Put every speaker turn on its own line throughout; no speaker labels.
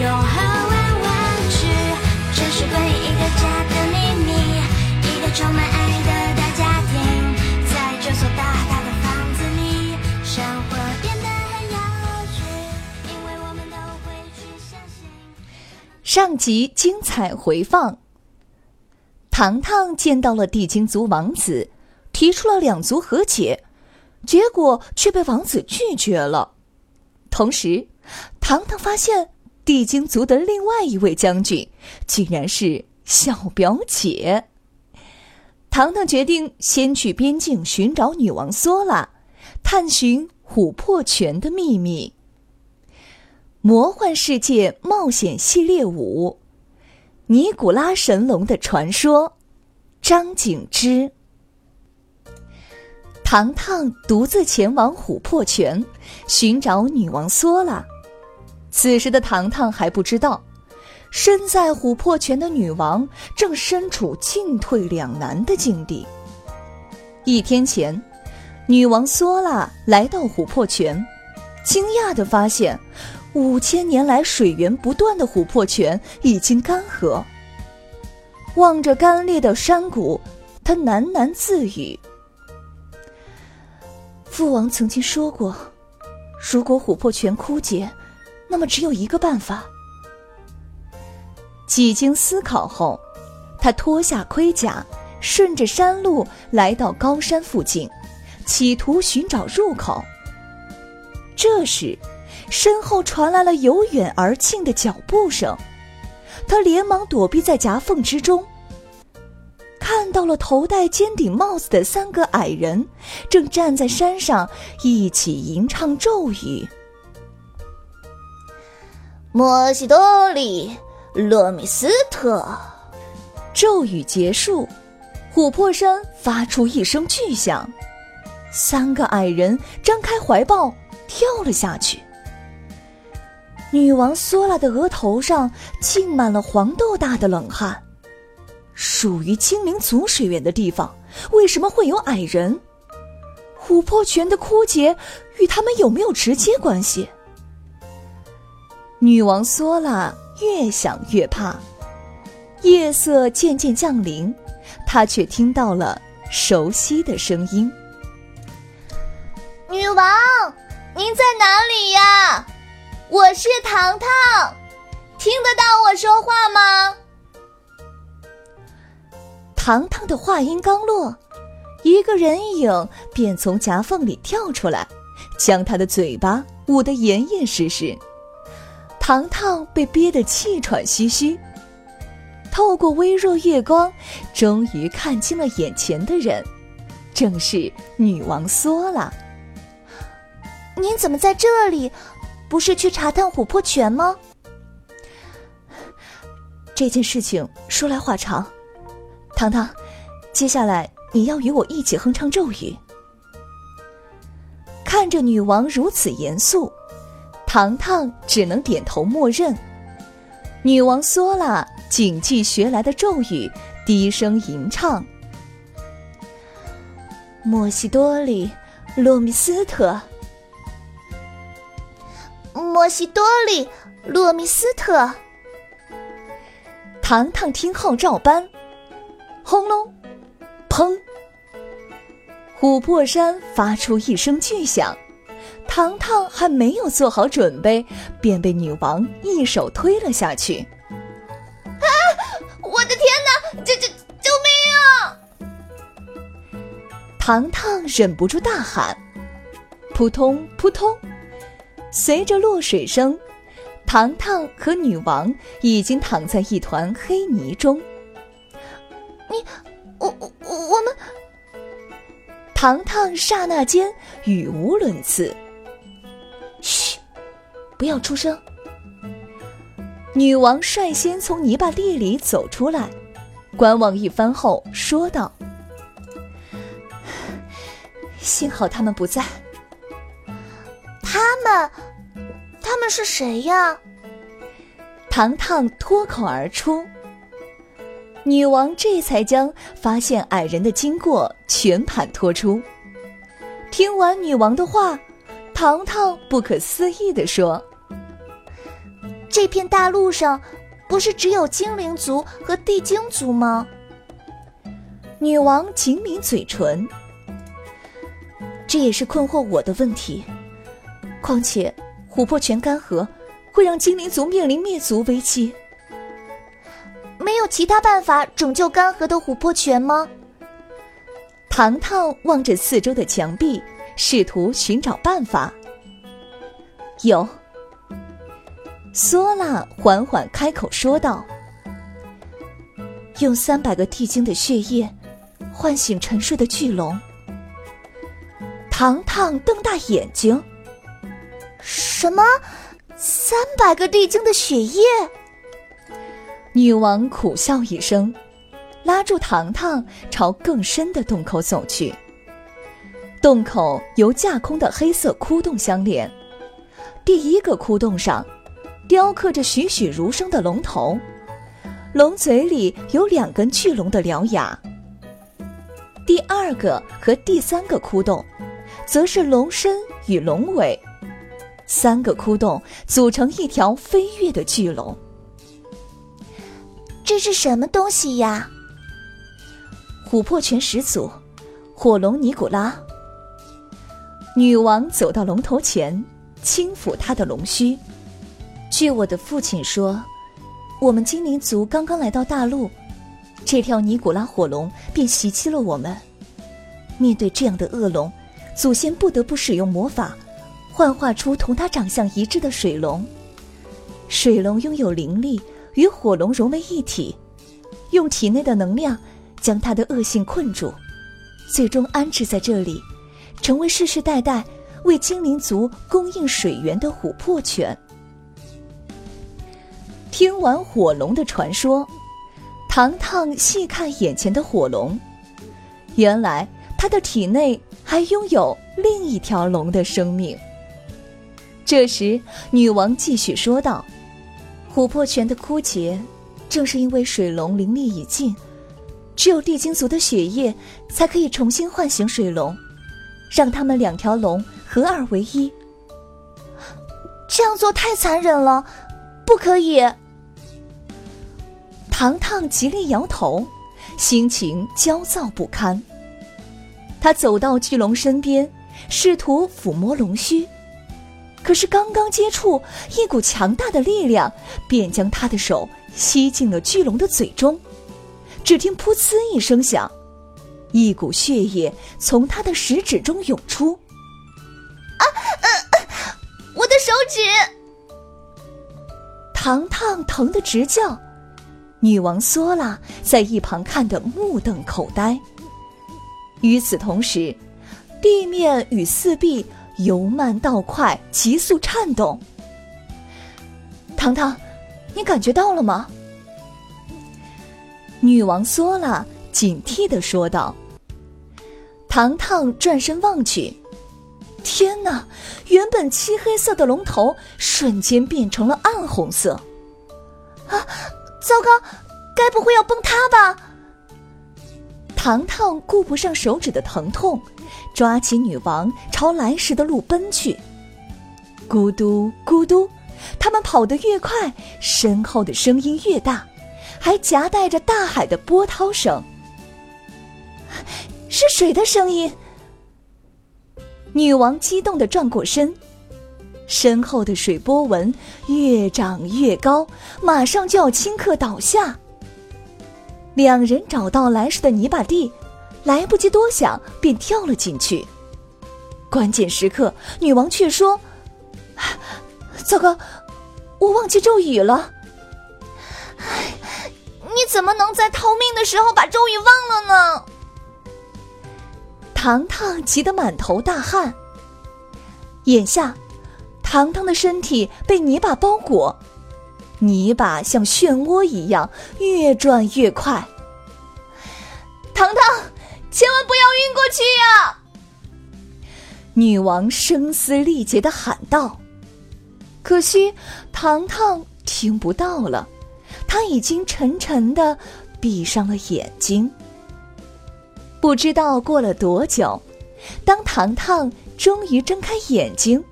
永恒玩玩具，这是关于一个家的秘密，一个充满爱的大家庭，在这所大大的房子里，生活变得很有趣，因为我们都会去相信。上集精彩回放，糖糖见到了地精族王子，提出了两族和解，结果却被王子拒绝了。同时，糖糖发现。地精族的另外一位将军，竟然是小表姐。糖糖决定先去边境寻找女王索拉，探寻琥珀泉的秘密。魔幻世界冒险系列五：尼古拉神龙的传说。张景之。糖糖独自前往琥珀泉，寻找女王索拉。此时的糖糖还不知道，身在琥珀泉的女王正身处进退两难的境地。一天前，女王索拉来到琥珀泉，惊讶地发现，五千年来水源不断的琥珀泉已经干涸。望着干裂的山谷，她喃喃自语：“父王曾经说过，如果琥珀泉枯竭。”那么只有一个办法。几经思考后，他脱下盔甲，顺着山路来到高山附近，企图寻找入口。这时，身后传来了由远而近的脚步声，他连忙躲避在夹缝之中，看到了头戴尖顶帽子的三个矮人，正站在山上一起吟唱咒语。莫西多里，洛米斯特。咒语结束，琥珀山发出一声巨响，三个矮人张开怀抱跳了下去。女王索拉的额头上浸满了黄豆大的冷汗。属于精灵族水源的地方，为什么会有矮人？琥珀泉的枯竭与他们有没有直接关系？女王索拉越想越怕，夜色渐渐降临，她却听到了熟悉的声音：“女王，您在哪里呀？我是糖糖，听得到我说话吗？”糖糖的话音刚落，一个人影便从夹缝里跳出来，将他的嘴巴捂得严严实实。糖糖被憋得气喘吁吁，透过微弱月光，终于看清了眼前的人，正是女王索拉。您怎么在这里？不是去查探琥珀泉吗？这件事情说来话长，糖糖，接下来你要与我一起哼唱咒语。看着女王如此严肃。糖糖只能点头默认。女王索拉谨记学来的咒语，低声吟唱：“莫西多里，洛米斯特。莫西多里，洛米斯特。”糖糖听后照搬。轰隆，砰！琥珀山发出一声巨响。糖糖还没有做好准备，便被女王一手推了下去。啊！我的天哪！救救救命啊！糖糖忍不住大喊。扑通扑通，随着落水声，糖糖和女王已经躺在一团黑泥中。你，我我我们……糖糖刹那间语无伦次。嘘，不要出声。女王率先从泥巴地里走出来，观望一番后说道：“幸好他们不在。
他们，他们是谁呀？”
糖糖脱口而出。女王这才将发现矮人的经过全盘托出。听完女王的话，糖糖不可思议地说：“
这片大陆上不是只有精灵族和地精族吗？”
女王紧抿嘴唇，这也是困惑我的问题。况且，琥珀泉干涸会让精灵族面临灭族危机。
没有其他办法拯救干涸的琥珀泉吗？
糖糖望着四周的墙壁，试图寻找办法。有，索拉缓缓开口说道：“用三百个地精的血液，唤醒沉睡的巨龙。”糖糖瞪大眼睛：“
什么？三百个地精的血液？”
女王苦笑一声，拉住糖糖朝更深的洞口走去。洞口由架空的黑色窟洞相连，第一个窟洞上雕刻着栩栩如生的龙头，龙嘴里有两根巨龙的獠牙。第二个和第三个窟洞，则是龙身与龙尾，三个窟洞组成一条飞跃的巨龙。
这是什么东西呀？
琥珀泉始祖，火龙尼古拉。女王走到龙头前，轻抚他的龙须。据我的父亲说，我们精灵族刚刚来到大陆，这条尼古拉火龙便袭击了我们。面对这样的恶龙，祖先不得不使用魔法，幻化出同它长相一致的水龙。水龙拥有灵力。与火龙融为一体，用体内的能量将它的恶性困住，最终安置在这里，成为世世代代为精灵族供应水源的琥珀泉。听完火龙的传说，糖糖细看眼前的火龙，原来它的体内还拥有另一条龙的生命。这时，女王继续说道。琥珀泉的枯竭，正是因为水龙灵力已尽，只有地精族的血液才可以重新唤醒水龙，让他们两条龙合二为一。
这样做太残忍了，不可以！
糖糖极力摇头，心情焦躁不堪。他走到巨龙身边，试图抚摸龙须。可是刚刚接触，一股强大的力量便将他的手吸进了巨龙的嘴中。只听“噗呲”一声响，一股血液从他的食指中涌出。
啊！我的手指！
糖糖疼得直叫。女王索拉在一旁看得目瞪口呆。与此同时，地面与四壁。由慢到快，急速颤动。糖糖，你感觉到了吗？女王索拉警惕的说道。糖糖转身望去，天哪！原本漆黑色的龙头瞬间变成了暗红色。
啊！糟糕，该不会要崩塌吧？
糖糖顾不上手指的疼痛。抓起女王朝来时的路奔去，咕嘟咕嘟，他们跑得越快，身后的声音越大，还夹带着大海的波涛声。是水的声音。女王激动的转过身，身后的水波纹越长越高，马上就要顷刻倒下。两人找到来时的泥巴地。来不及多想，便跳了进去。关键时刻，女王却说：“糟糕，我忘记咒语了。”
你怎么能在逃命的时候把咒语忘了呢？
糖糖急得满头大汗。眼下，糖糖的身体被泥巴包裹，泥巴像漩涡一样越转越快。
糖糖，千万不要晕过去呀！
女王声嘶力竭的喊道。可惜糖糖听不到了，他已经沉沉的闭上了眼睛。不知道过了多久，当糖糖终于睁开眼睛，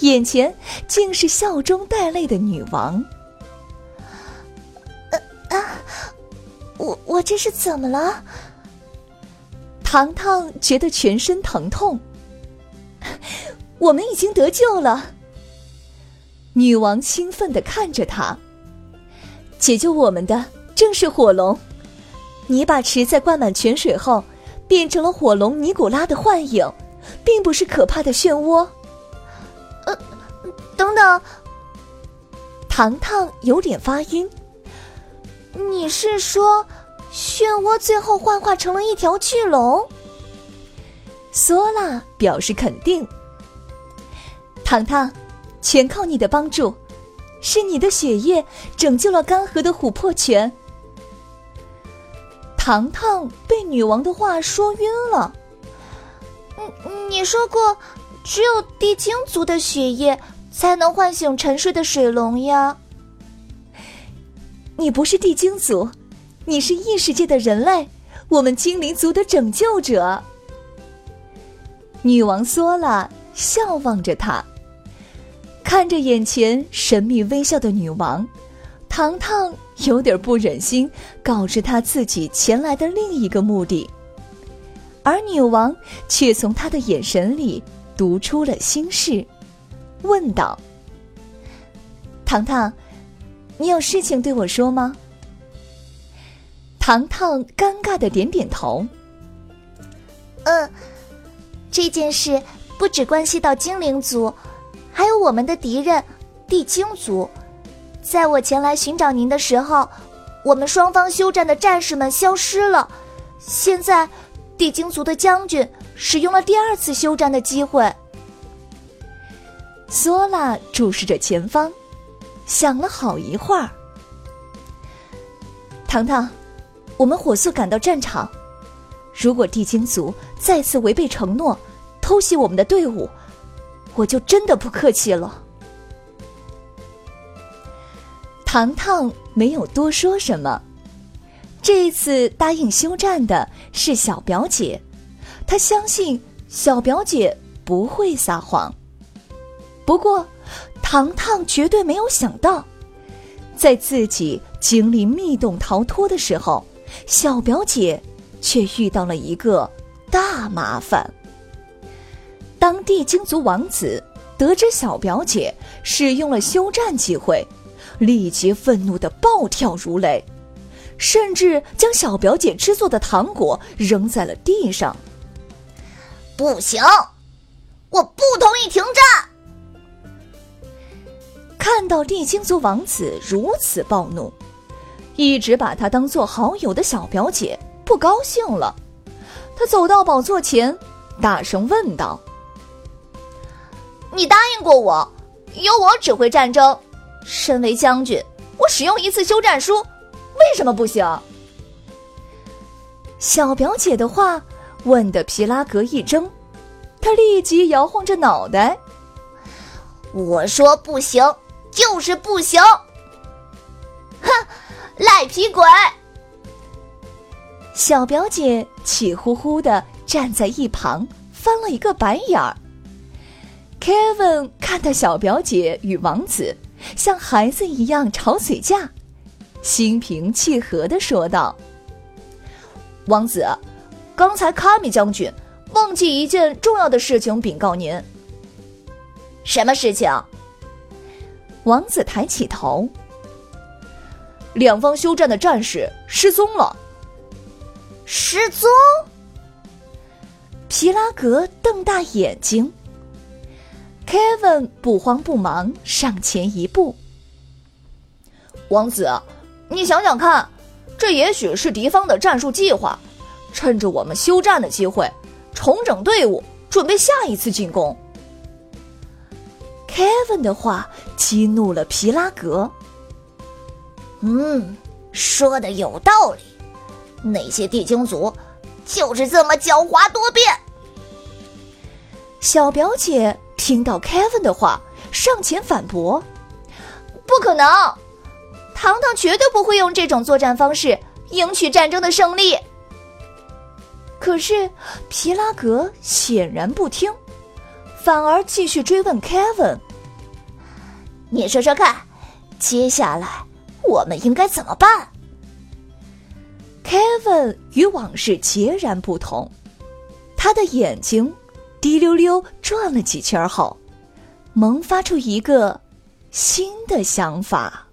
眼前竟是笑中带泪的女王。
啊，我我这是怎么了？
糖糖觉得全身疼痛。我们已经得救了。女王兴奋的看着他。解救我们的正是火龙。泥巴池在灌满泉水后，变成了火龙尼古拉的幻影，并不是可怕的漩涡。
等等。
糖糖有点发晕。
你是说，漩涡最后幻化成了一条巨龙？
索拉表示肯定。糖糖，全靠你的帮助，是你的血液拯救了干涸的琥珀泉。糖糖被女王的话说晕了。
嗯，你说过，只有地精族的血液才能唤醒沉睡的水龙呀。
你不是地精族，你是异世界的人类，我们精灵族的拯救者。女王索拉笑望着他。看着眼前神秘微笑的女王，糖糖有点不忍心告知她自己前来的另一个目的，而女王却从他的眼神里读出了心事，问道：“糖糖，你有事情对我说吗？”糖糖尴尬的点点头：“
嗯，这件事不只关系到精灵族。”还有我们的敌人，地精族，在我前来寻找您的时候，我们双方休战的战士们消失了。现在，地精族的将军使用了第二次休战的机会。
索拉注视着前方，想了好一会儿。糖糖，我们火速赶到战场。如果地精族再次违背承诺，偷袭我们的队伍。我就真的不客气了。糖糖没有多说什么。这一次答应休战的是小表姐，她相信小表姐不会撒谎。不过，糖糖绝对没有想到，在自己经历密洞逃脱的时候，小表姐却遇到了一个大麻烦。当地精族王子得知小表姐使用了休战机会，立即愤怒的暴跳如雷，甚至将小表姐制作的糖果扔在了地上。
不行，我不同意停战！
看到地精族王子如此暴怒，一直把他当做好友的小表姐不高兴了，他走到宝座前，大声问道。
你答应过我，由我指挥战争。身为将军，我使用一次休战书，为什么不行？
小表姐的话问的皮拉格一怔，他立即摇晃着脑袋。
我说不行，就是不行。哼，赖皮鬼！
小表姐气呼呼的站在一旁，翻了一个白眼儿。Kevin 看到小表姐与王子像孩子一样吵嘴架，心平气和的说道：“
王子，刚才卡米将军忘记一件重要的事情禀告您。什么事情？”
王子抬起头：“
两方休战的战士失踪了。”失踪？
皮拉格瞪大眼睛。Kevin 不慌不忙上前一步：“
王子，你想想看，这也许是敌方的战术计划，趁着我们休战的机会，重整队伍，准备下一次进攻。
”Kevin 的话激怒了皮拉格，嗯，说的有道理。那些地精族就是这么狡猾多变。
小表姐听到 Kevin 的话，上前反驳：“
不可能，糖糖绝对不会用这种作战方式赢取战争的胜利。”
可是皮拉格显然不听，反而继续追问 Kevin：“
你说说看，接下来我们应该怎么办
？”Kevin 与往事截然不同，他的眼睛。滴溜溜转了几圈后，萌发出一个新的想法。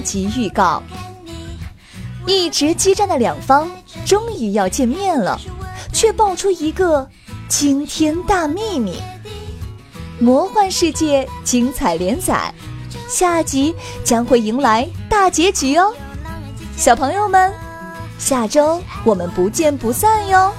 集预告：一直激战的两方终于要见面了，却爆出一个。惊天大秘密，魔幻世界精彩连载，下集将会迎来大结局哦！小朋友们，下周我们不见不散哟！